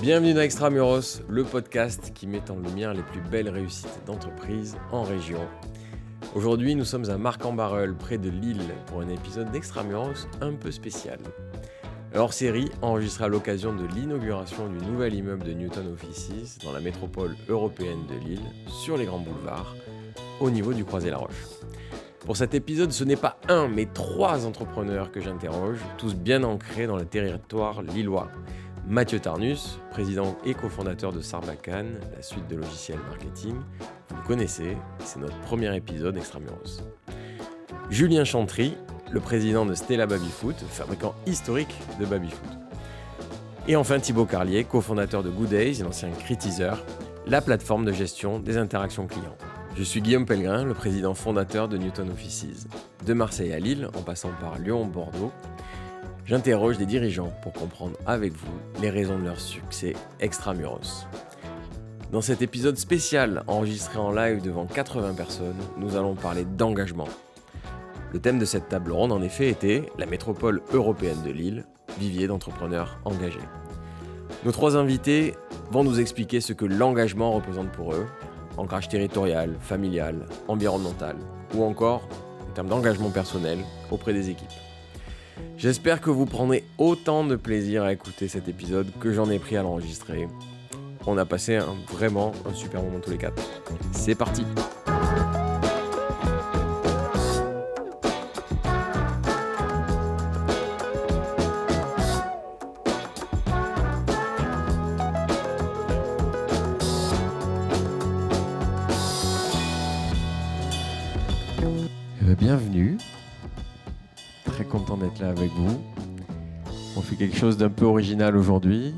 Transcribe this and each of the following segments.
Bienvenue dans Extramuros, le podcast qui met en lumière les plus belles réussites d'entreprise en région. Aujourd'hui, nous sommes à Marc-en-Barreul, près de Lille, pour un épisode d'Extramuros un peu spécial. Hors série, enregistré à l'occasion de l'inauguration du nouvel immeuble de Newton Offices dans la métropole européenne de Lille, sur les grands boulevards, au niveau du Croisé-la-Roche. Pour cet épisode, ce n'est pas un, mais trois entrepreneurs que j'interroge, tous bien ancrés dans le territoire lillois. Mathieu Tarnus, président et cofondateur de Sarbacane, la suite de logiciels marketing. Vous le connaissez, c'est notre premier épisode Extramuros. Julien Chantry, le président de Stella Babyfoot, fabricant historique de babyfoot. Et enfin Thibaut Carlier, cofondateur de Good Days l'ancien Critizer, la plateforme de gestion des interactions clients. Je suis Guillaume Pellegrin, le président fondateur de Newton Offices. De Marseille à Lille, en passant par Lyon, Bordeaux, j'interroge des dirigeants pour comprendre avec vous les raisons de leur succès extramuros. Dans cet épisode spécial enregistré en live devant 80 personnes, nous allons parler d'engagement. Le thème de cette table ronde en effet était la métropole européenne de Lille, vivier d'entrepreneurs engagés. Nos trois invités vont nous expliquer ce que l'engagement représente pour eux, ancrage territorial, familial, environnemental, ou encore en termes d'engagement personnel auprès des équipes. J'espère que vous prendrez autant de plaisir à écouter cet épisode que j'en ai pris à l'enregistrer. On a passé vraiment un super moment tous les quatre. C'est parti quelque chose d'un peu original aujourd'hui.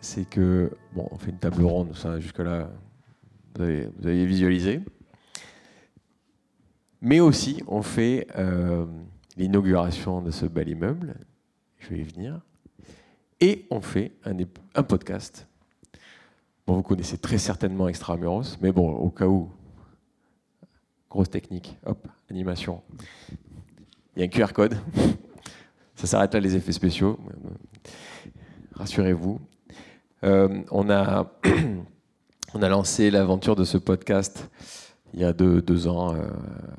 C'est que, bon, on fait une table ronde, ça jusque-là, vous avez, visualisé. Mais aussi, on fait euh, l'inauguration de ce bel immeuble. Je vais y venir. Et on fait un, podcast. Bon, vous connaissez très certainement Extramuros, mais bon, au cas où Grosse technique. Hop, animation. Il y a un QR code. Ça s'arrête là les effets spéciaux. Rassurez-vous. Euh, on, a on a lancé l'aventure de ce podcast il y a deux, ans euh,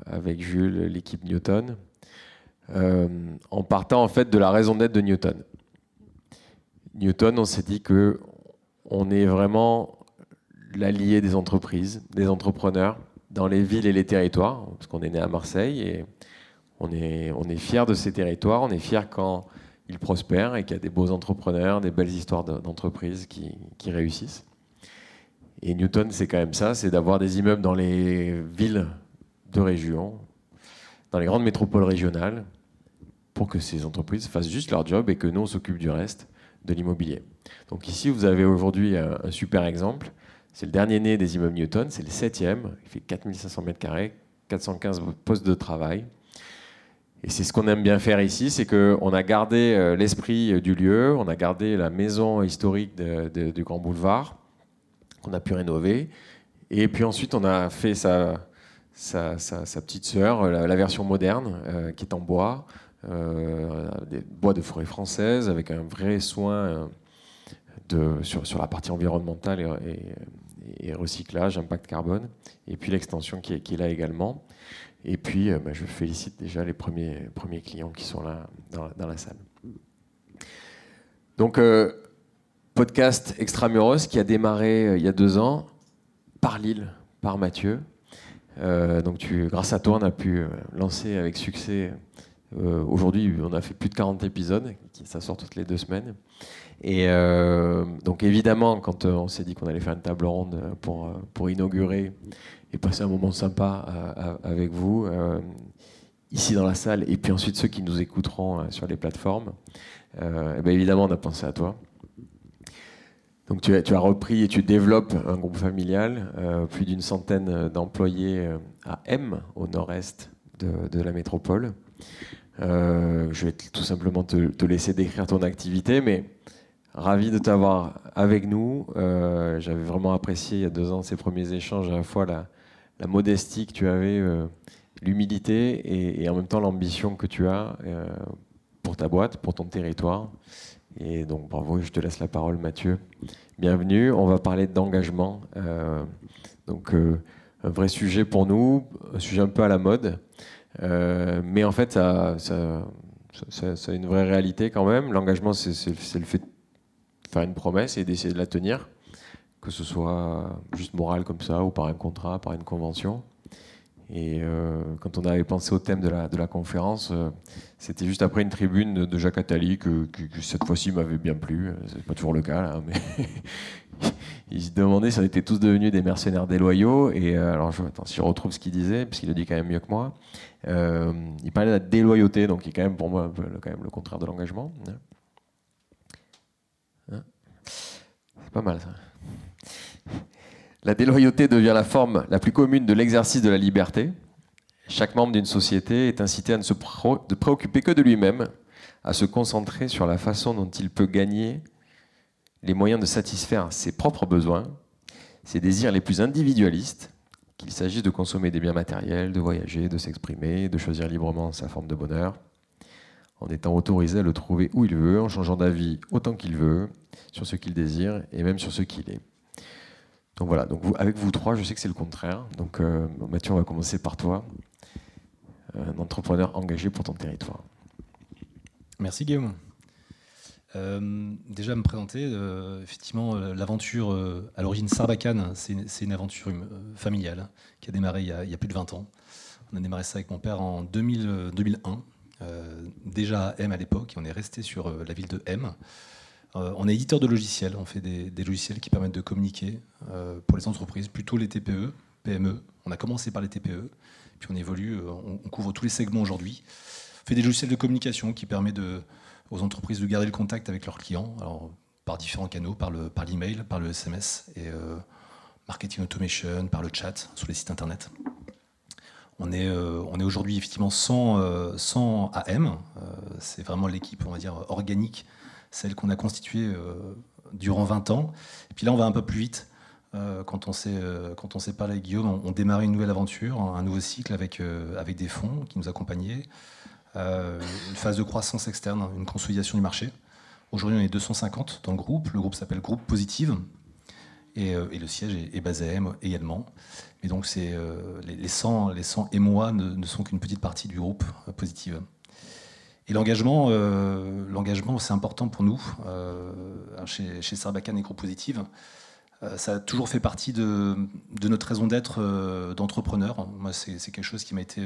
avec Jules, l'équipe Newton, euh, en partant en fait de la raison d'être de Newton. Newton, on s'est dit que on est vraiment l'allié des entreprises, des entrepreneurs, dans les villes et les territoires, parce qu'on est né à Marseille et on est, on est fiers de ces territoires, on est fiers quand ils prospèrent et qu'il y a des beaux entrepreneurs, des belles histoires d'entreprises qui, réussissent. Et Newton, c'est quand même ça, c'est d'avoir des immeubles dans les villes de région, dans les grandes métropoles régionales, pour que ces entreprises fassent juste leur job et que nous, on s'occupe du reste de l'immobilier. Donc ici, vous avez aujourd'hui un super exemple. C'est le dernier né des immeubles Newton, c'est le septième. Il fait 4500 mètres carrés, 415 postes de travail. Et c'est ce qu'on aime bien faire ici, c'est qu'on a gardé euh, l'esprit euh, du lieu, on a gardé la maison historique du Grand Boulevard, qu'on a pu rénover. Et puis ensuite, on a fait sa, petite sœur, la, version moderne, euh, qui est en bois, des bois de forêt française, avec un vrai soin sur, la partie environnementale et, et recyclage, impact carbone, et puis l'extension qui, est, là également. Et puis, euh, bah, je félicite déjà les premiers, premiers clients qui sont là dans, la salle. Donc, euh, podcast Extramuros qui a démarré euh, il y a deux ans par Lille, par Mathieu. donc, grâce à toi, on a pu lancer avec succès. Aujourd'hui, on a fait plus de 40 épisodes, ça sort toutes les deux semaines. Et euh, donc évidemment, quand euh, on s'est dit qu'on allait faire une table ronde pour, euh, pour inaugurer et passer un moment sympa avec vous, ici dans la salle, et puis ensuite ceux qui nous écouteront sur les plateformes, et bien évidemment, on a pensé à toi. Donc tu as, tu as repris et tu développes un groupe familial, plus d'une centaine d'employés à M, au nord-est de, de, la métropole. je vais tout simplement te, te laisser décrire ton activité, mais Ravi de t'avoir avec nous. Euh, j'avais vraiment apprécié il y a deux ans ces premiers échanges, à la fois la, modestie que tu avais, euh, l'humilité et, en même temps l'ambition que tu as euh, pour ta boîte, pour ton territoire Et donc bravo, je te laisse la parole Mathieu. Bienvenue, on va parler d'engagement. donc un vrai sujet pour nous, un sujet un peu à la mode. mais en fait, ça, ça, a une vraie réalité quand même. L'engagement, c'est le fait de faire une promesse et d'essayer de la tenir, que ce soit juste moral comme ça, ou par un contrat, par une convention. Et euh, quand on avait pensé au thème de la, de la conférence, euh, c'était juste après une tribune de, Jacques Attali que, cette fois-ci m'avait bien plu. C'est pas toujours le cas, là, mais il se demandait si on était tous devenus des mercenaires déloyaux. Et euh, alors, je, attends, si je retrouve ce qu'il disait, puisqu'il le dit quand même mieux que moi, il parlait de la déloyauté, donc qui est quand même pour moi quand même le contraire de l'engagement. Hein. Hein C'est pas mal ça. La déloyauté devient la forme la plus commune de l'exercice de la liberté. Chaque membre d'une société est incité à ne se préoccuper que de lui-même, à se concentrer sur la façon dont il peut gagner les moyens de satisfaire ses propres besoins, ses désirs les plus individualistes, qu'il s'agisse de consommer des biens matériels, de voyager, de s'exprimer, de choisir librement sa forme de bonheur, en étant autorisé à le trouver où il veut, en changeant d'avis autant qu'il veut, sur ce qu'il désire et même sur ce qu'il est. Donc voilà, donc avec vous trois, je sais que c'est le contraire. Donc euh, Mathieu, on va commencer par toi, euh, un entrepreneur engagé pour ton territoire. Merci Guillaume. Euh, déjà me présenter, effectivement, l'aventure à l'origine Sarbacane, c'est une, aventure familiale qui a démarré il y a, plus de 20 ans. On a démarré ça avec mon père en 2001, déjà à M à l'époque, et on est resté sur la ville de M. Euh, on est éditeur de logiciels, on fait des, logiciels qui permettent de communiquer euh, pour les entreprises, plutôt les TPE, PME. On a commencé par les TPE, puis on évolue, euh, on, couvre tous les segments aujourd'hui. On fait des logiciels de communication qui permettent aux entreprises de garder le contact avec leurs clients, par différents canaux, par l'email, par, par le SMS, et marketing automation, par le chat, sur les sites internet. On est, aujourd'hui effectivement sans, sans AM, c'est vraiment l'équipe, on va organique celle qu'on a constituée euh, durant 20 ans. Et puis là, on va un peu plus vite. Euh, quand on s'est euh, quand on s'est parlé avec Guillaume, on, démarrait une nouvelle aventure, un nouveau cycle avec avec des fonds qui nous accompagnaient, une phase de croissance externe, une consolidation du marché. Aujourd'hui, on est 250 dans le groupe. Le groupe s'appelle Groupe Positive. Et, le siège est, basé à M également. Mais donc, c'est les, 100, les 100 et moi ne, ne sont qu'une petite partie du groupe Positive. Et l'engagement, euh, l'engagement, c'est important pour nous. Euh, chez, chez Sarbacane et Groupe Positive, euh, ça a toujours fait partie de, notre raison d'être d'entrepreneur. Moi, c'est, quelque chose qui m'a été,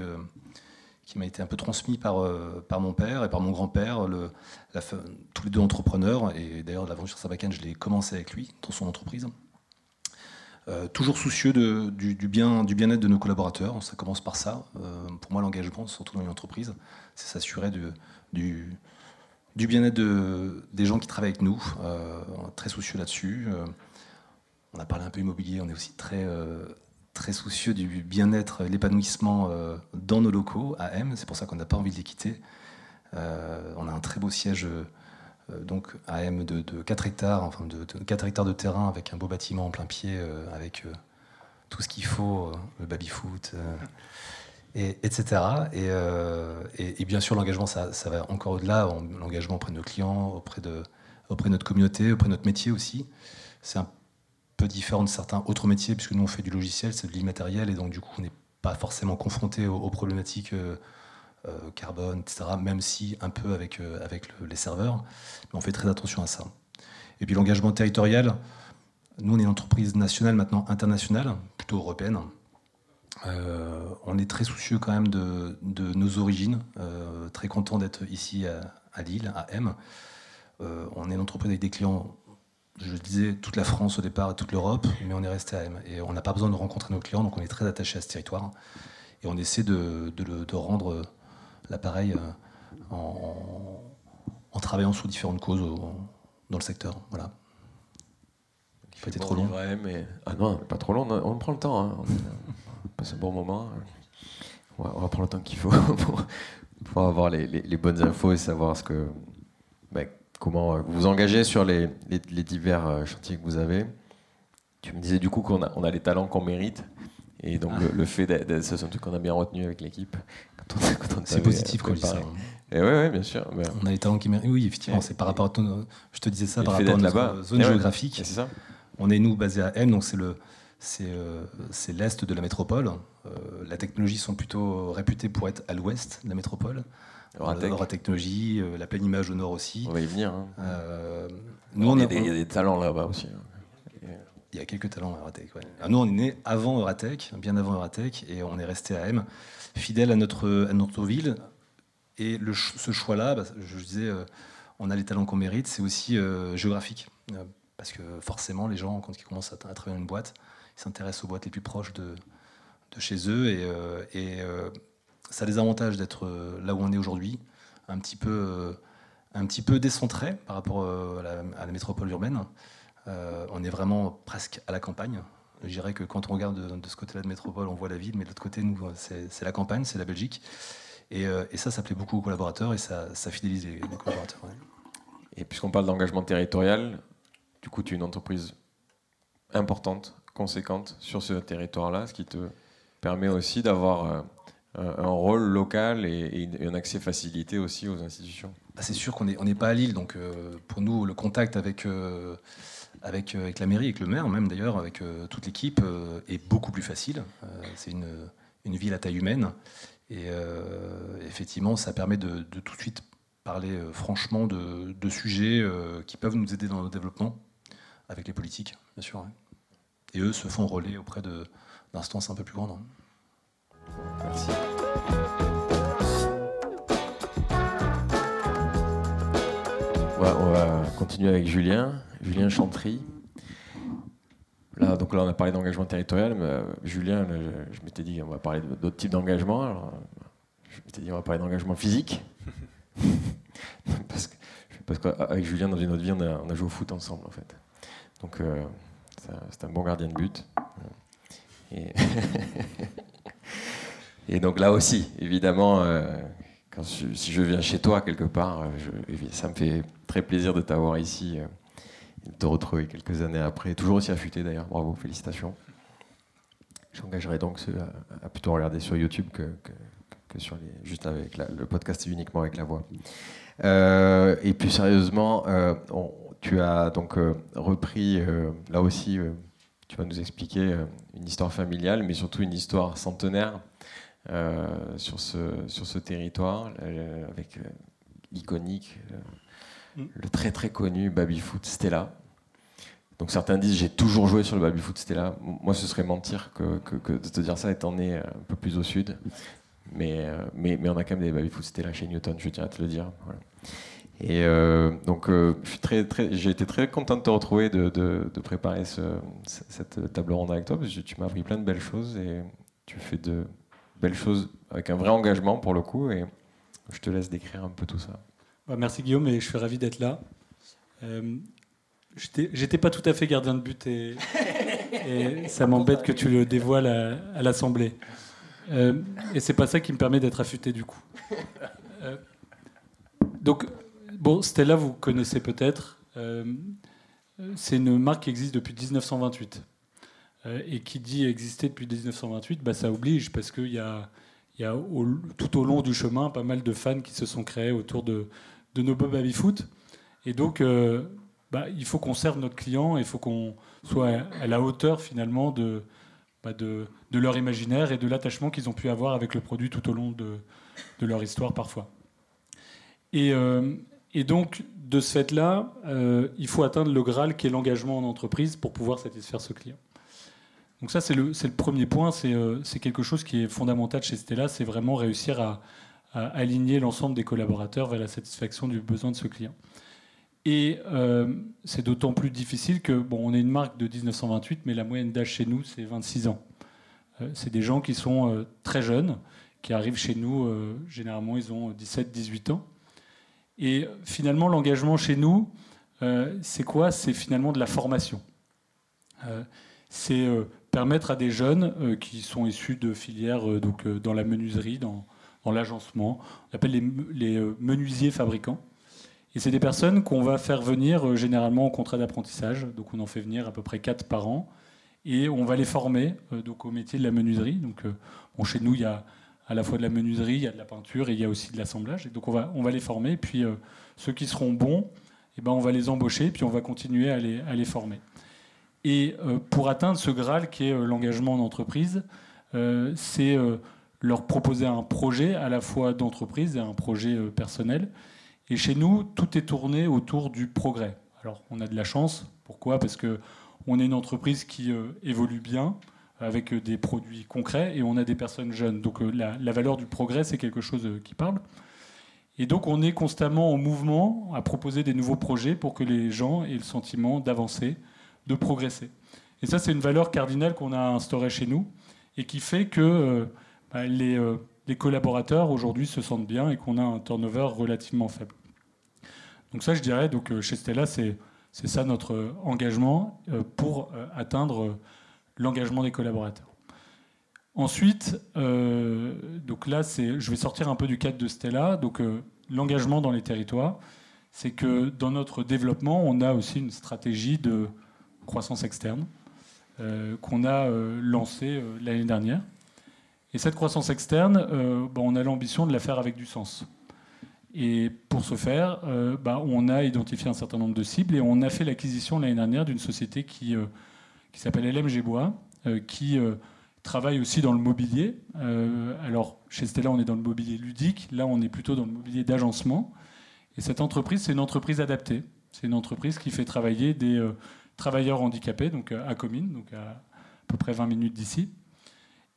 qui m'a été un peu transmis par, par mon père et par mon grand-père, tous les deux entrepreneurs. Et d'ailleurs, l'aventure Sarbacane, je l'ai commencé avec lui, dans son entreprise. Toujours soucieux du, bien, du bien-être de nos collaborateurs. Ça commence par ça. pour moi, l'engagement, surtout dans une entreprise, c'est s'assurer du, bien-être de, des gens qui travaillent avec nous. Euh, on est très soucieux là-dessus. Euh, on a parlé un peu immobilier, on est aussi très, euh, très soucieux du bien-être l'épanouissement dans nos locaux à M. C'est pour ça qu'on n'a pas envie de les quitter. on a un très beau siège donc à M de, 4 hectares, enfin de, 4 hectares de terrain avec un beau bâtiment en plein pied, avec tout ce qu'il faut, le baby-foot, etc. Euh, et, bien sûr, l'engagement, ça, va encore au-delà. L'engagement auprès de nos clients, auprès de, auprès de notre communauté, auprès de notre métier aussi. C'est un peu différent de certains autres métiers, puisque nous, on fait du logiciel, c'est de l'immatériel, et donc du coup, on n'est pas forcément confronté aux, problématiques euh, euh, carbone, etc., même si un peu avec, avec les serveurs. Mais on fait très attention à ça. Et puis l'engagement territorial, nous, on est une entreprise nationale, maintenant internationale, plutôt européenne. Euh, on est très soucieux quand même de, nos origines, euh, très content d'être ici à, Lille, à M. Euh, on est une entreprise avec des clients, je le disais, toute la France au départ et toute l'Europe, mais on est resté à M. Et on n'a pas besoin de rencontrer nos clients, donc on est très attaché à ce territoire. Et on essaie de, rendre l'appareil en, travaillant sur différentes causes dans le secteur. Voilà. Peut-être trop long. mais... Ah non, pas trop long, on prend le temps. Hein passe un bon moment. On va, prendre le temps qu'il faut pour, avoir les, bonnes infos et savoir ce que, ben, comment vous vous engagez sur les, divers euh, chantiers que vous avez. Tu me disais du coup qu'on a, on a les talents qu'on mérite. Et donc, le, fait d'être, c'est un truc qu'on a bien retenu avec l'équipe. C'est positif quand je dis ça. Et ouais, bien sûr. On a les talents qui Oui, effectivement, c'est par rapport à ton. Je te disais ça par rapport à notre zone géographique. C'est ça. On est nous basés à M, donc c'est le euh, c'est l'est de la métropole. Euh, la technologie sont plutôt réputées pour être à l'ouest de la métropole. Technologie, euh, la pleine image au nord aussi. On va y venir. Hein. nous, on il, y a des, talents là-bas aussi. Hein. Il y a quelques talents à Euratech. Nous, on est né avant Euratech, bien avant Euratech, et on est resté à M, fidèle à notre, ville. Et ce choix-là, bah, je disais, on a les talents qu'on mérite, c'est aussi géographique. parce que forcément, les gens, quand ils commencent à, travailler dans une boîte, ils s'intéressent aux boîtes les plus proches de, chez eux. Et, euh, euh, ça a des avantages d'être euh, là où on est aujourd'hui, un petit peu, un petit peu décentré par rapport à la, métropole urbaine. On est vraiment presque à la campagne. Je dirais que quand on regarde de, ce côté-là de métropole, on voit la ville, mais de l'autre côté, nous, c'est la campagne, c'est la Belgique. Et, et, ça, ça plaît beaucoup aux collaborateurs et ça, ça fidélise les, collaborateurs. Et puisqu'on parle d'engagement territorial, du coup, tu es une entreprise importante conséquente sur ce territoire-là, ce qui te permet aussi d'avoir euh, un rôle local et, un accès facilité aussi aux institutions. Bah, c'est sûr qu'on n'est on pas à Lille, donc euh, pour nous, le contact avec, euh, avec, avec la mairie, avec le maire même d'ailleurs, avec toute l'équipe, est beaucoup plus facile. c'est une, une, ville à taille humaine. Et effectivement, ça permet de, tout de suite parler franchement de, de sujets qui peuvent nous aider dans notre développement, avec les politiques, bien sûr. Et eux se font relais auprès d'instances un peu plus grandes. Hein. On va continuer avec Julien, Julien Chantry. Là, donc là, on a parlé d'engagement territorial, mais euh, Julien, je, m'étais dit, on va parler d'autres types d'engagement. Alors, je m'étais dit, on va parler d'engagement physique. parce qu'avec Julien, dans une autre vie, on a, joué au foot ensemble, en fait. Donc, euh, c'est un bon gardien de but. Et, donc là aussi, évidemment, euh, si je viens chez toi quelque part, euh, ça me fait très plaisir de t'avoir ici, euh, de te retrouver quelques années après. Toujours aussi affûté d'ailleurs, bravo, félicitations. J'engagerai donc ceux à, plutôt regarder sur YouTube que, sur les, juste avec le podcast uniquement avec la voix. et plus sérieusement, tu as donc euh, repris, euh, là aussi, euh, tu vas nous expliquer une histoire familiale, mais surtout une histoire centenaire sur, ce, sur ce territoire, avec l'iconique, mm. le très très connu baby-foot Stella. Donc certains disent j'ai toujours joué sur le baby-foot Stella. Moi, ce serait mentir que, que, de te dire ça étant né un peu plus au sud. Mais, mais, mais on a quand même des baby-foot Stella chez Newton, je tiens à te le dire. Voilà. Et euh, donc, euh, très, très, j'ai été très content de te retrouver, de, de, préparer ce, cette table ronde avec toi, parce que tu m'as appris plein de belles choses et tu fais de belles choses avec un vrai engagement pour le coup. Et je te laisse décrire un peu tout ça. Bah, merci Guillaume, et je suis ravi d'être là. Euh, J'étais pas tout à fait gardien de but et, et ça m'embête que tu le dévoiles à, à l'Assemblée. Euh, et c'est pas ça qui me permet d'être affûté du coup. Euh, donc, Bon, Stella, vous connaissez peut-être. Euh, c'est une marque qui existe depuis 1928. Euh, et qui dit exister depuis 1928, bah, ça oblige, parce qu'il y a, tout au long du chemin pas mal de fans qui se sont créés autour de, nos baby foot. Et donc, euh, bah, il faut qu'on serve notre client, il faut qu'on soit à la hauteur finalement de, bah, de, leur imaginaire et de l'attachement qu'ils ont pu avoir avec le produit tout au long de, leur histoire parfois. Et, et donc, de ce fait-là, euh, il faut atteindre le Graal qui est l'engagement en entreprise pour pouvoir satisfaire ce client. Donc ça, c'est le, premier point, euh, c'est quelque chose qui est fondamental chez Stella, c'est vraiment réussir à, aligner l'ensemble des collaborateurs vers la satisfaction du besoin de ce client. Et euh, c'est d'autant plus difficile que, bon, on est une marque de 1928, mais la moyenne d'âge chez nous, c'est 26 ans. c'est des gens qui sont très jeunes, qui arrivent chez nous, généralement, ils ont 17-18 ans. Et finalement, l'engagement chez nous, euh, c'est quoi? C'est finalement de la formation. Euh, c'est euh, permettre à des jeunes qui sont issus de filières donc, dans la menuiserie, dans, l'agencement, on appelle les, les menuisiers fabricants. Et c'est des personnes qu'on va faire venir généralement en contrat d'apprentissage. Donc on en fait venir à peu près 4 par an. et on va les former donc au métier de la menuiserie. Donc, chez nous, il y a à la fois de la menuiserie, il y a de la peinture et il y a aussi de l'assemblage. Et donc on va, on va les former. puis ceux qui seront bons, eh ben, on va les embaucher, puis on va continuer à les, à les former. Et pour atteindre ce Graal qui est l'engagement en entreprise, c'est leur proposer un projet à la fois d'entreprise et un projet personnel. Et chez nous, tout est tourné autour du progrès. Alors, on a de la chance. Pourquoi? Parce que on est une entreprise qui euh, évolue bien, avec euh, des produits concrets, et on a des personnes jeunes. Donc, euh, la, valeur du progrès, c'est quelque chose qui parle. Et donc, on est constamment en mouvement à proposer des nouveaux projets pour que les gens aient le sentiment d'avancer, de progresser. Et ça, c'est une valeur cardinale qu'on a instaurée chez nous et qui fait que bah, les, les collaborateurs aujourd'hui se sentent bien et qu'on a un turnover relativement faible. Donc ça, je dirais, donc, euh, chez Stella, c'est ça notre euh, engagement euh, pour atteindre l'engagement des collaborateurs. Ensuite, donc là, je vais sortir un peu du cadre de Stella. Donc l'engagement dans les territoires, c'est que dans notre développement, on a aussi une stratégie de croissance externe qu'on a lancée l'année dernière. Et cette croissance externe, on a l'ambition de la faire avec du sens. Et pour ce faire, euh, bah, on a identifié un certain nombre de cibles et on a fait l'acquisition l'année dernière d'une société qui, euh, qui s'appelle LMG Bois, euh, qui travaille aussi dans le mobilier. alors, chez Stella, on est dans le mobilier ludique. Là, on est plutôt dans le mobilier d'agencement. Et cette entreprise, c'est une entreprise adaptée. C'est une entreprise qui fait travailler des travailleurs handicapés, donc à Comines, donc à, à peu près 20 minutes d'ici.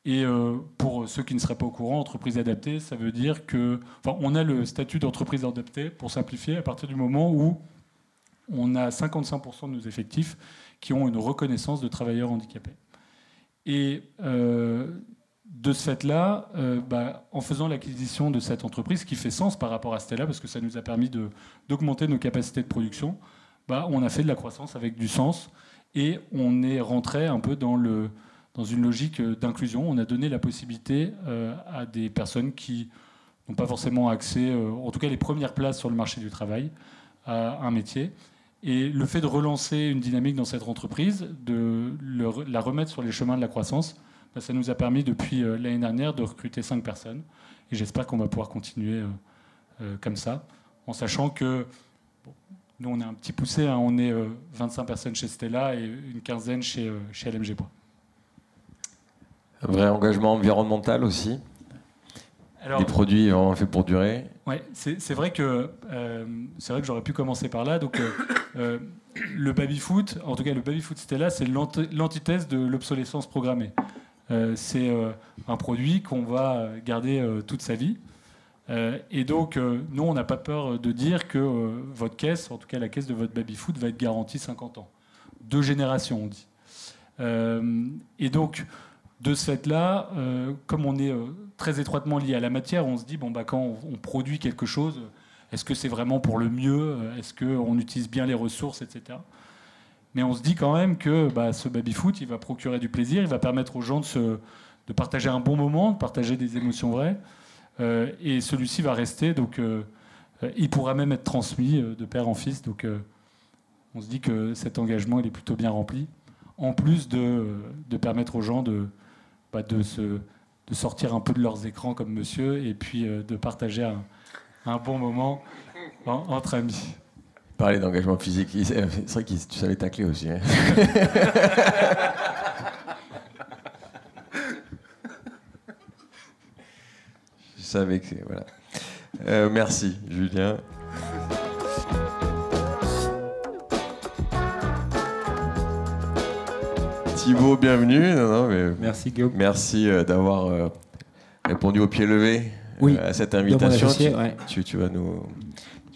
Et euh, pour ceux qui ne seraient pas au courant, entreprise adaptée, ça veut dire que, enfin, on a le statut d'entreprise adaptée, pour simplifier, à partir du moment où on a 55% de nos effectifs qui ont une reconnaissance de travailleurs handicapés. Et euh, de ce fait-là, euh, bah, en faisant l'acquisition de cette entreprise, qui fait sens par rapport à Stella, parce que ça nous a permis d'augmenter nos capacités de production, on a fait de la croissance avec du sens et on est rentré un peu dans une logique euh, d'inclusion. On a donné la possibilité euh, à des personnes qui n'ont pas forcément accès, euh, en tout cas les premières places sur le marché du travail, à un métier. Et le fait de relancer une dynamique dans cette entreprise, de la remettre sur les chemins de la croissance, bah, ça nous a permis depuis l'année dernière de recruter cinq personnes. Et j'espère qu'on va pouvoir continuer comme ça, en sachant que nous, on est un petit poussé, hein. on est 25 personnes chez Stella et une quinzaine chez, chez LMG. Un vrai engagement environnemental aussi? des produits vraiment faits pour durer? Ouais, c'est vrai que euh, c'est vrai que j'aurais pu commencer par là. Donc euh, euh, le baby foot, en tout cas le baby foot Stella, c'est l'antithèse de l'obsolescence programmée. c'est un produit qu'on va garder toute sa vie. Et donc, nous, on n'a pas peur de dire que votre caisse, en tout cas la caisse de votre baby foot, va être garantie 50 ans. Deux générations, on dit. et donc, de ce fait-là, euh, comme on est euh, très étroitement lié à la matière, on se dit, bon, bah, quand on, produit quelque chose, est-ce que c'est vraiment pour le mieux? Est-ce qu'on utilise bien les ressources, etc. Mais on se dit quand même que bah, ce baby-foot, il va procurer du plaisir, il va permettre aux gens de, se, de partager un bon moment, de partager des émotions vraies. Euh, et celui-ci va rester, donc il pourra même être transmis de père en fils. Donc on se dit que cet engagement, il est plutôt bien rempli, en plus de, de permettre aux gens de, de, se, de sortir un peu de leurs écrans comme monsieur et puis euh, de partager un, un bon moment entre amis. Parler d'engagement physique, c'est vrai que tu savais tacler aussi. Hein. savais que c'est. Voilà. Euh, merci, Julien. Thibaut, bienvenue. merci Guillaume. Merci euh, d'avoir euh, répondu au pied levé à cette invitation. tu, tu, vas nous.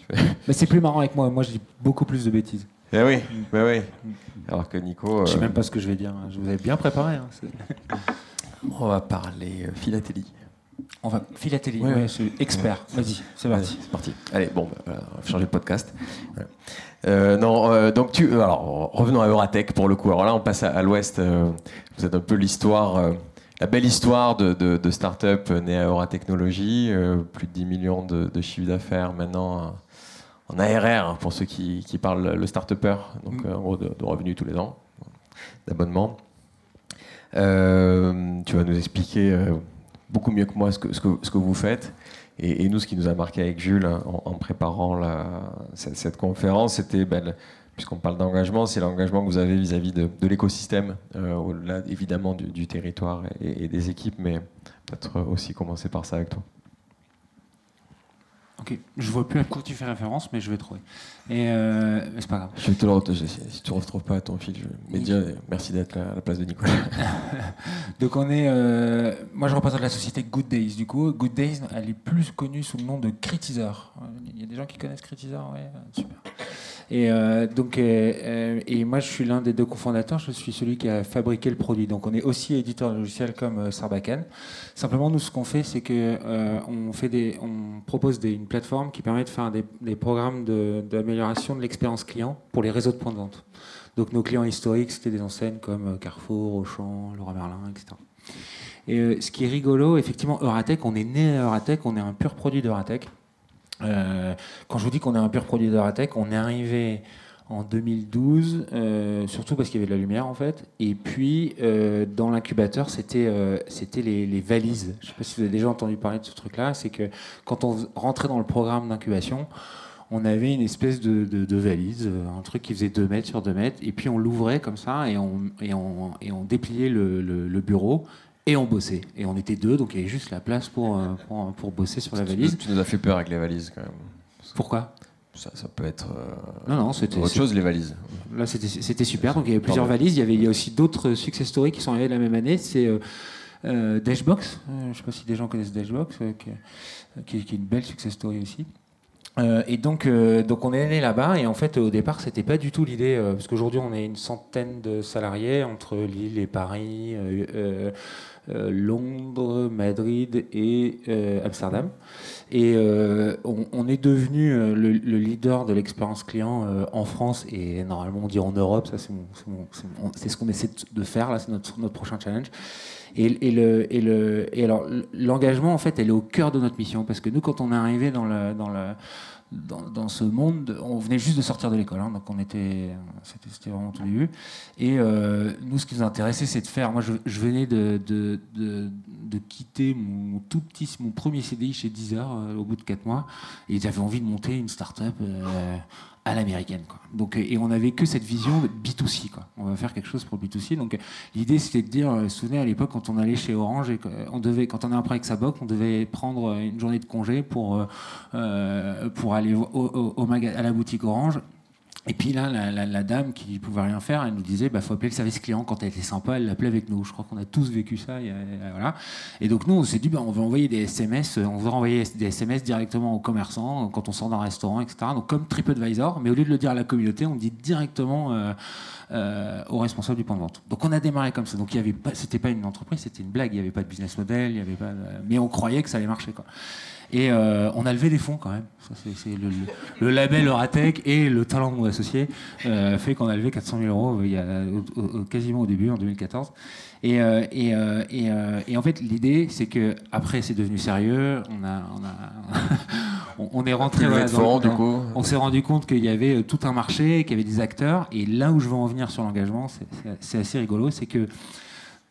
Mais c'est plus marrant avec moi. Moi, je dis beaucoup plus de bêtises. Eh oui, bah oui. Alors que Nico. Je sais même pas ce que je vais dire. Je vous avais bien préparé. Hein, On va parler philatélie. On va philatélie. Ouais, expert. Vas-y, c'est parti. C'est parti. Allez, bon, bah, on va changer de podcast. Euh, non, euh, donc tu, euh, alors revenons à Euratech pour le coup. Alors là, on passe à, l'Ouest. vous êtes un peu l'histoire, la belle histoire de, de, start-up née à Euratechnologie, plus de 10 millions de, de chiffre d'affaires maintenant en ARR pour ceux qui, qui parlent le start-upper, donc mm. en gros de, revenus tous les ans, d'abonnement. Tu vas nous expliquer beaucoup mieux que moi ce que, ce que, ce que vous faites. Et, nous, ce qui nous a marqué avec Jules hein, en, préparant cette, conférence, c'était, ben, puisqu'on parle d'engagement, c'est l'engagement que vous avez vis-à-vis -vis de, l'écosystème, euh, au-delà évidemment du, du territoire et, et, des équipes, mais peut-être aussi commencer par ça avec toi. Ok, je vois plus à quoi tu fais référence, mais je vais trouver. Et euh, c'est pas grave. Je vais te le retrouver. Si tu ne retrouves pas ton fil, je vais dire merci d'être à la place de Nicolas. Donc on est, euh, moi je représente la société Good Days. Du coup, Good Days, elle est plus connue sous le nom de Critizer. Il y a des gens qui connaissent Critizer, ouais, super. Et euh, donc, euh, et moi, je suis l'un des deux cofondateurs. Je suis celui qui a fabriqué le produit. Donc, on est aussi éditeur de logiciel comme euh, Sarbacane. Simplement, nous, ce qu'on fait, c'est que euh, propose une plateforme qui permet de faire des, des programmes d'amélioration de, de l'expérience client pour les réseaux de points de vente. Donc, nos clients historiques, c'était des enseignes comme Carrefour, Auchan, Leroy Merlin, etc. Et euh, ce qui est rigolo, effectivement, Euratech, on est né à Euratech, on est un pur produit d'Euratech. Euh, quand je vous dis qu'on est un pur produit d'Euratech, on est arrivé en 2012, euh, surtout parce qu'il y avait de la lumière en fait. Et puis euh, dans l'incubateur, c'était les, valises. Je ne sais pas si vous avez déjà entendu parler de ce truc-là. C'est que quand on rentrait dans le programme d'incubation, on avait une espèce de, valise, un truc qui faisait 2 mètres sur 2 mètres, et puis on l'ouvrait comme ça et on, dépliait le bureau et on bossait. Et on était deux, donc il y avait juste la place pour, pour, pour bosser sur la valise. Tu nous as fait peur avec les valises quand même. Pourquoi? Ça, ça, peut être euh, non, non, autre chose, les valises. Là, c'était super. Donc, il y avait plusieurs valises. Il y, avait, il y a aussi d'autres success stories qui sont arrivés la même année. C'est euh, euh, Dashbox. Euh, je ne sais pas si des gens connaissent Dashbox, qui, qui, est une belle success story aussi. Euh, et donc, euh, donc on est né là-bas et en fait au départ c'était pas du tout l'idée euh, parce qu'aujourd'hui on est une centaine de salariés entre Lille et Paris, euh, Londres, Madrid et Amsterdam. Et on, on, est devenu le, le, leader de l'expérience client en France et normalement on dit en Europe. Ça c'est ce qu'on essaie de faire là. C'est notre, notre prochain challenge. Et, et, le, et, le, et alors, l'engagement, en fait, elle est au cœur de notre mission. Parce que nous, quand on est arrivé dans, le, dans, le, dans, ce monde, on venait juste de sortir de l'école. Hein, donc, on était, c'était vraiment tout début. Et euh, nous, ce qui nous intéressait, c'est de faire. Moi, je, venais de, quitter mon tout petit, mon premier CDI chez Deezer euh, au bout de 4 mois. Et j'avais envie de monter une start-up. Euh, à l'américaine. Donc, et on n'avait que cette vision de B2C. Quoi. On va faire quelque chose pour B2C. Donc l'idée, c'était de dire, euh, souvenez à l'époque, quand on allait chez Orange, et on devait, quand on a un prêt avec sa boc, on devait prendre une journée de congé pour, euh, aller au, au à la boutique Orange et puis là, la, dame qui pouvait rien faire, elle nous disait, bah faut appeler le service client. Quand elle était sympa, elle l'appelait avec nous. Je crois qu'on a tous vécu ça. Et, voilà. Et donc nous, on s'est dit, bah, on veut envoyer des SMS, on veut envoyer des SMS directement aux commerçants quand on sort d'un restaurant, etc. Donc comme TripAdvisor, mais au lieu de le dire à la communauté, on dit directement euh, euh, aux responsables du point de vente. Donc on a démarré comme ça. Donc il y avait pas, pas une entreprise, c'était une blague. Il n'y avait pas de business model, il y avait pas, mais on croyait que ça allait marcher. Et euh, on a levé des fonds quand même. C'est le, le, le, label Euratech et le talent de mon associé euh, fait qu'on a levé 400 000 euros il y a, au, au, quasiment au début, en 2014. Et, euh, et, euh, et, euh, et, en fait, l'idée, c'est que après, c'est devenu sérieux. On a, on a, on, on est rentré dans, dans, coup. On s'est rendu compte qu'il y avait tout un marché, qu'il y avait des acteurs. Et là où je veux en venir sur l'engagement, c'est assez rigolo, c'est que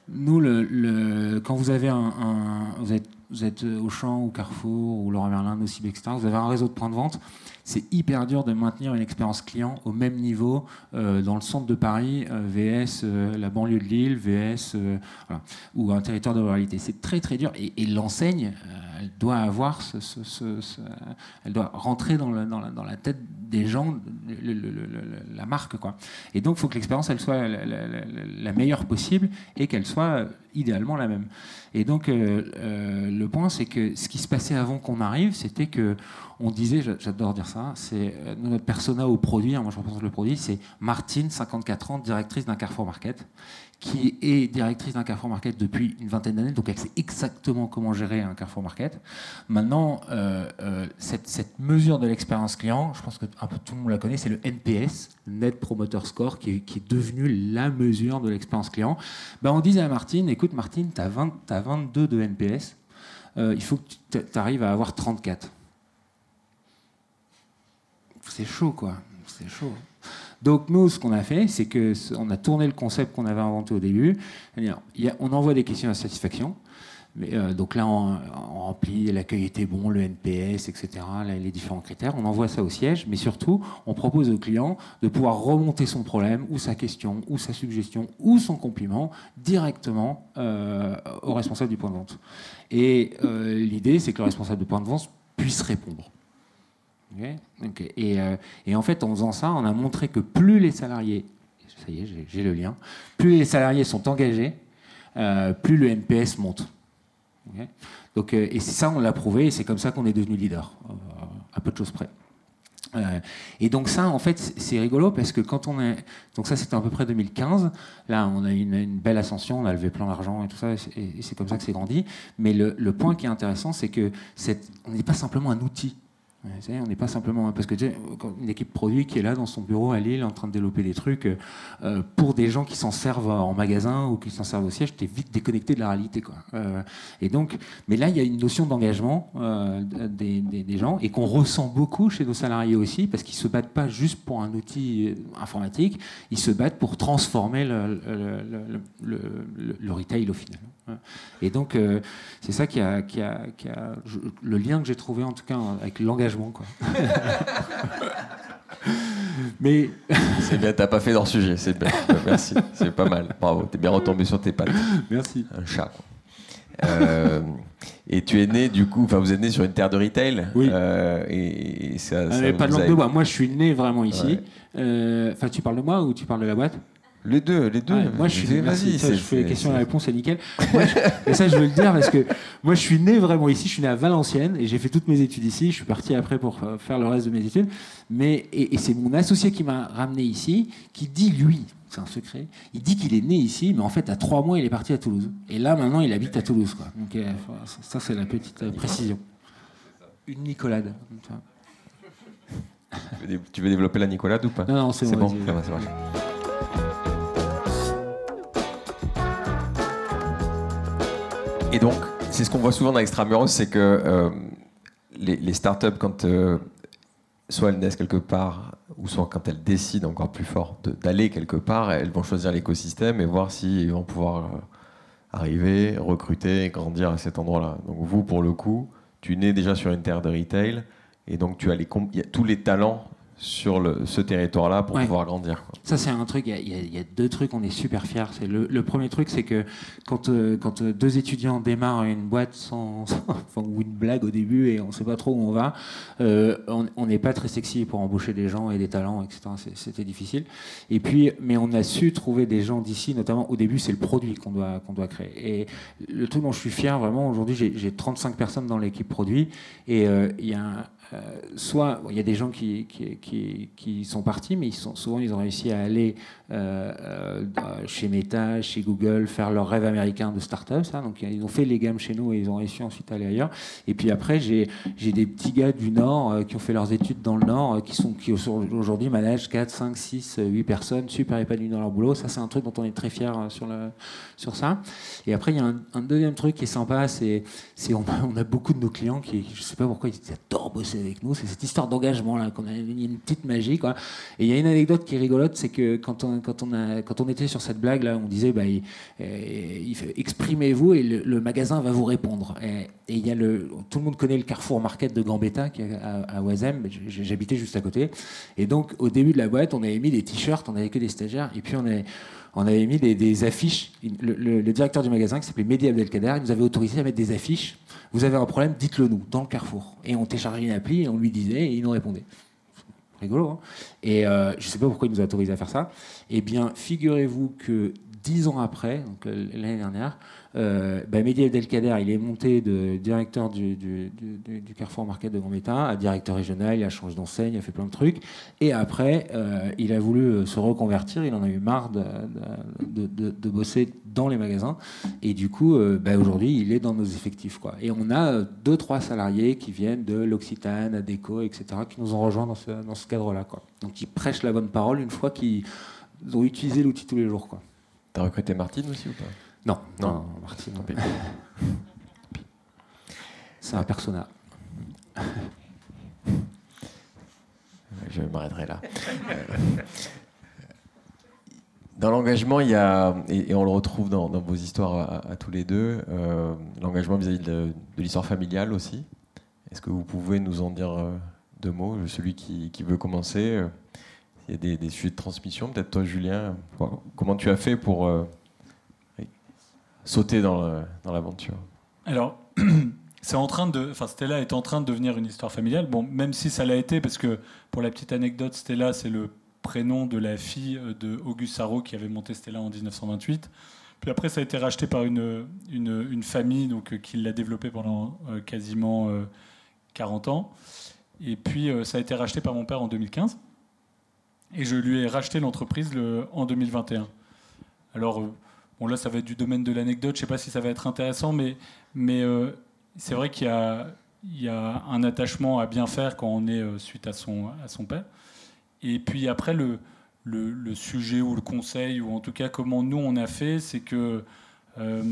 nous, quand vous avez un, vous êtes vous au Champ ou Carrefour ou Laurent Merlin, Nocib, etc. Vous avez un réseau de points de vente. C'est hyper dur de maintenir une expérience client au même niveau euh, dans le centre de Paris, euh, VS euh, la banlieue de Lille, VS ou un territoire de ruralité. C'est très très dur et, l'enseigne, elle doit avoir, elle doit rentrer dans, la, dans la tête des gens, la marque quoi. Et donc, il faut que l'expérience elle soit la, meilleure possible et qu'elle soit idéalement la même. Et donc, euh, euh, le point, c'est que ce qui se passait avant qu'on arrive, c'était que on disait, j'adore dire ça, c'est euh, notre persona au produit, hein, moi je représente le produit, c'est Martine, 54 ans, directrice d'un Carrefour Market, qui est directrice d'un Carrefour Market depuis une vingtaine d'années, donc elle sait exactement comment gérer un Carrefour Market. Maintenant, euh, euh, cette, mesure de l'expérience client, je pense que tout le monde la connaît, c'est le NPS, Net Promoter Score, qui est, devenu la mesure de l'expérience client. Ben, on disait à Martine, écoute Martine, tu as, as, 22 de NPS, euh, il faut que tu arrives à avoir 34. C'est chaud, quoi. C'est chaud. Donc nous, ce qu'on a fait, c'est que on a tourné le concept qu'on avait inventé au début. On envoie des questions à satisfaction. Euh, donc là, on, remplit l'accueil était bon, le NPS, etc., les différents critères. On envoie ça au siège, mais surtout, on propose au client de pouvoir remonter son problème, ou sa question, ou sa suggestion, ou son compliment directement euh, au responsable du point de vente. Et euh, l'idée, c'est que le responsable du point de vente puisse répondre. Et, et, en fait, en faisant ça, on a montré que plus les salariés, ça y est, j'ai le lien, plus les salariés sont engagés, plus le NPS monte. Donc, euh, et ça, on l'a prouvé, et c'est comme ça qu'on est devenu leader, euh, à peu de choses près. Euh, et donc ça, en fait, c'est rigolo parce que quand on est... Donc ça, c'était à peu près 2015. Là, on a une, une belle ascension, on a levé plein d'argent et tout ça, et c'est comme ça que c'est grandi. Mais le, le, point qui est intéressant, c'est que on n'est pas simplement un outil on n'est pas simplement parce que une équipe produit qui est là dans son bureau à Lille en train de développer des trucs euh, pour des gens qui s'en servent en magasin ou qui s'en servent au siège, t'es vite déconnecté de la réalité quoi. Euh, et donc, mais là il y a une notion d'engagement euh, des, gens et qu'on ressent beaucoup chez nos salariés aussi parce qu'ils se battent pas juste pour un outil informatique, ils se battent pour transformer le, le retail au final. Et donc, euh, c'est ça qui a, qui a, qui a le lien que j'ai trouvé en tout cas avec l'engagement. Quoi. Mais c'est bien, t'as pas fait leur sujet, c'est bien. Merci, c'est pas mal. Bravo, t'es bien retombé sur tes pattes. Merci. Un chat. Euh, et tu es né du coup, enfin vous êtes né sur une terre de retail. Oui. Euh, et, ça, pas de langue de bois. Moi, je suis né vraiment ici. Enfin, tu parles de moi ou tu parles de la boîte? Les deux, les deux. moi, je suis. Vas-y, je fais les questions et la réponse, c'est nickel. et ça, je veux le dire parce que moi, je suis né vraiment ici. Je suis né à Valenciennes et j'ai fait toutes mes études ici. Je suis parti après pour faire le reste de mes études. Mais et, c'est mon associé qui m'a ramené ici, qui dit lui, c'est un secret. Il dit qu'il est né ici, mais en fait, à trois mois, il est parti à Toulouse. Et là, maintenant, il habite à Toulouse. Quoi. Donc, euh, ça, c'est la petite euh, précision. Une Nicolade. Tu veux développer la Nicolade ou pas? Non, non, c'est bon. bon. Et donc, c'est ce qu'on voit souvent dans Extramuros, c'est que euh, les, startups, quand euh, soit elles naissent quelque part, ou soit quand elles décident encore plus fort d'aller quelque part, elles vont choisir l'écosystème et voir s'ils vont pouvoir euh, arriver, recruter, grandir à cet endroit-là. Donc vous, pour le coup, tu nais déjà sur une terre de retail, et donc tu as les, tous les talents sur le, ce territoire-là pour pouvoir grandir. Ça, c'est un truc, il y, a deux trucs, on est super fiers. C'est le, le, premier truc, c'est que quand, euh, quand euh, deux étudiants démarrent une boîte sans, ou une blague au début et on ne sait pas trop où on va, euh, on n'est pas très sexy pour embaucher des gens et des talents, etc. C'était difficile. Et puis, mais on a su trouver des gens d'ici, notamment au début, c'est le produit qu'on doit, qu'on doit créer. Et le truc dont je suis fier, vraiment, aujourd'hui, j'ai 35 personnes dans l'équipe produit et il y a un, euh, soit il y a des gens qui, qui, qui, sont partis, mais souvent ils ont réussi à aller euh, euh, chez Meta, chez Google, faire leur rêve américain de start-up. Donc ils ont fait les gammes chez nous et ils ont réussi ensuite à aller ailleurs. Et puis après, j'ai des petits gars du Nord qui ont fait leurs études dans le Nord, qui, sont, qui aujourd'hui managent 4, 5, 6, 8 personnes, super épanouis dans leur boulot. Ça, c'est un truc dont on est très fier sur, sur ça. Et après, il y a un, deuxième truc qui est sympa, c'est on, on, a beaucoup de nos clients qui, je sais pas pourquoi, ils adorent bosser avec nous. C'est cette histoire d'engagement là, qu'on a une petite magie quoi. Et il y a une anecdote qui est rigolote, c'est que quand on, quand on a, quand on était sur cette blague là, on disait bah, exprimez-vous et le, magasin va vous répondre. Et, il y a le, tout le monde connaît le Carrefour Market de Gambetta qui à, à. J'habitais juste à côté. Et donc au début de la boîte, on avait mis des t-shirts, on n'avait que des stagiaires, et puis on est on avait mis des, affiches. Le, directeur du magasin, qui s'appelait Mehdi Abdelkader, il nous avait autorisé à mettre des affiches. Vous avez un problème, dites-le nous, dans le carrefour. Et on téléchargeait une appli et on lui disait et il nous répondait. Rigolo, hein Et euh, je ne sais pas pourquoi il nous a autorisé à faire ça. Eh bien, figurez-vous que dix ans après, euh, l'année dernière, euh, bah, Mehdi il est monté de directeur du, Carrefour Market de Gambetta à directeur régional, il a changé d'enseigne, il a fait plein de trucs. Et après, euh, il a voulu euh, se reconvertir, il en a eu marre de, bosser dans les magasins. Et du coup, bah, aujourd'hui, il est dans nos effectifs. Quoi. Et on a deux, trois salariés qui viennent de l'Occitane, Adeco, etc., qui nous ont rejoints dans ce, dans ce cadre-là. Donc ils prêchent la bonne parole une fois qu'ils ont utilisé l'outil tous les jours. Quoi. T'as recruté Martine aussi ou pas? Non, non, Martine. C'est un persona. Je m'arrêterai là. Dans l'engagement, il y a, et, on le retrouve dans, vos histoires à, tous les deux, euh, l'engagement vis-à-vis de, l'histoire familiale aussi. Est-ce que vous pouvez nous en dire euh, deux mots? Celui qui, veut commencer, euh, il y a des, sujets de transmission. Peut-être toi, Julien, comment tu as fait pour sauter dans l'aventure Alors, c'est en train de, enfin Stella est en train de devenir une histoire familiale. Bon, même si ça l'a été, parce que pour la petite anecdote, Stella, c'est le prénom de la fille de Auguste Sarrault qui avait monté Stella en 1928. Puis après, ça a été racheté par une, famille donc, euh, qui l'a développé pendant euh, quasiment 40 euh, ans. Et puis, ça a été racheté par mon père en 2015. Et je lui ai racheté l'entreprise en 2021. Alors, bon, là, ça va être du domaine de l'anecdote. Je ne sais pas si ça va être intéressant, mais, mais c'est vrai qu'il y a, un attachement à bien faire quand on est suite à son, père. Et puis après, le, sujet ou le conseil, ou en tout cas comment nous on a fait, c'est que euh,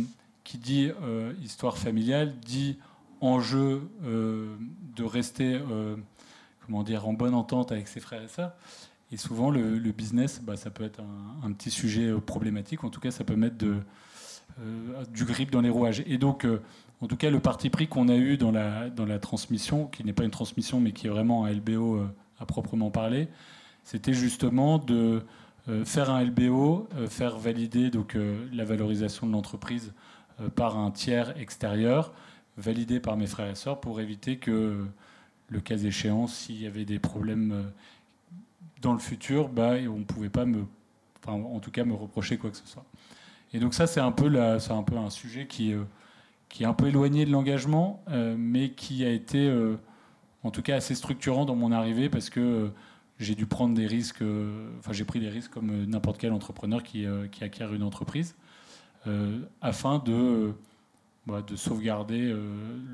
qui dit euh, histoire familiale dit enjeu euh, de rester comment dire, en bonne entente avec ses frères et sœurs. Et souvent, le, business, bah, ça peut être un, petit sujet problématique. En tout cas, ça peut mettre de, du grip dans les rouages. Et donc, en tout cas, le parti pris qu'on a eu dans la, transmission, qui n'est pas une transmission, mais qui est vraiment un LBO à proprement parler, c'était justement de euh, faire un LBO, euh, faire valider donc, euh, la valorisation de l'entreprise par un tiers extérieur, validé par mes frères et sœurs, pour éviter que, le cas échéant, s'il y avait des problèmes dans le futur, bah, on ne pouvait pas me, en tout cas, me reprocher quoi que ce soit. Et donc ça, c'est un peu, un, peu un sujet qui, qui est un peu éloigné de l'engagement, mais qui a été, en tout cas, assez structurant dans mon arrivée, parce que j'ai dû prendre des risques, euh, enfin j'ai pris des risques comme euh, n'importe quel entrepreneur qui, euh, qui, acquiert une entreprise, afin de, bah, de sauvegarder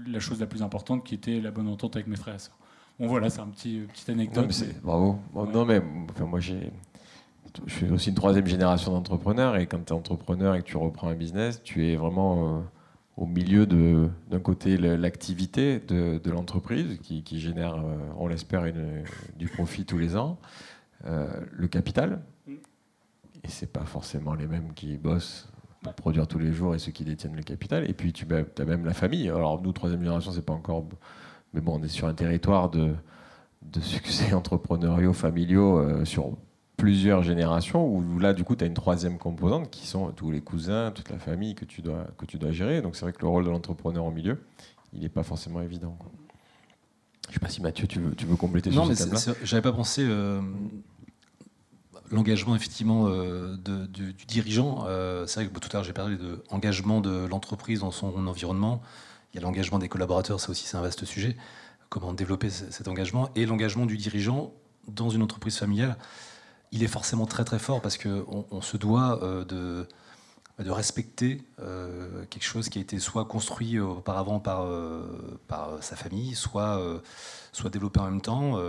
la chose la plus importante qui était la bonne entente avec mes frères et sœurs. Bon voilà, c'est un petit petite anecdote. Bravo. non mais enfin, moi j'ai, je suis aussi une troisième génération d'entrepreneurs et quand tu es entrepreneur et que tu reprends un business, tu es vraiment au milieu de, d'un côté, l'activité de, l'entreprise qui, génère, euh, on l'espère, du profit tous les ans, euh, le capital, et c'est pas forcément les mêmes qui bossent pour produire tous les jours et ceux qui détiennent le capital, et puis tu as même la famille. Alors nous, troisième génération, c'est pas encore... Mais bon, on est sur un territoire de, de succès entrepreneuriaux, familiaux, euh, sur plusieurs générations où là, du coup, tu as une troisième composante qui sont tous les cousins, toute la famille que tu dois, que tu dois gérer. Donc, c'est vrai que le rôle de l'entrepreneur au milieu, il n'est pas forcément évident. Je ne sais pas si Mathieu, tu veux, tu veux compléter non, sur mais j'avais pas pensé. Euh, l'engagement effectivement euh, de, du, dirigeant, euh, c'est vrai que tout à l'heure j'ai parlé de l'engagement de l'entreprise dans son environnement. Il y a l'engagement des collaborateurs, ça aussi c'est un vaste sujet. Comment développer cet engagement et l'engagement du dirigeant dans une entreprise familiale il est forcément très très fort parce qu'on on se doit euh, de, respecter euh, quelque chose qui a été soit construit auparavant par, euh, sa famille, soit, soit développé en même temps,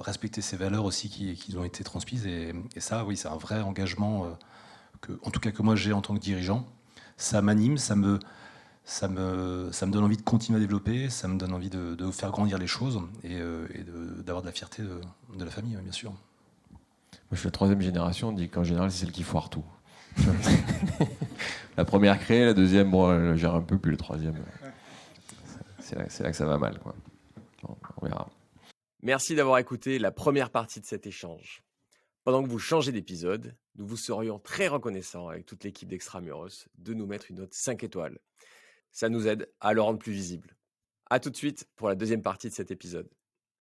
respecter ses valeurs aussi qui, qui ont été transmises. Et, ça, oui, c'est un vrai engagement, que, en tout cas que moi j'ai en tant que dirigeant. Ça m'anime, ça me, ça me, ça me donne envie de continuer à développer, ça me donne envie de, de faire grandir les choses et, et d'avoir de, la fierté de, de la famille, bien sûr je suis la troisième génération, on dit qu'en général, c'est celle qui foire tout. la première créée, la deuxième, bon, elle gère un peu, puis le troisième, c'est là, que ça va mal. Quoi. on verra. Merci d'avoir écouté la première partie de cet échange. Pendant que vous changez d'épisode, nous vous serions très reconnaissants avec toute l'équipe d'Extramuros de nous mettre une note 5 étoiles. Ça nous aide à le rendre plus visible. A tout de suite pour la deuxième partie de cet épisode.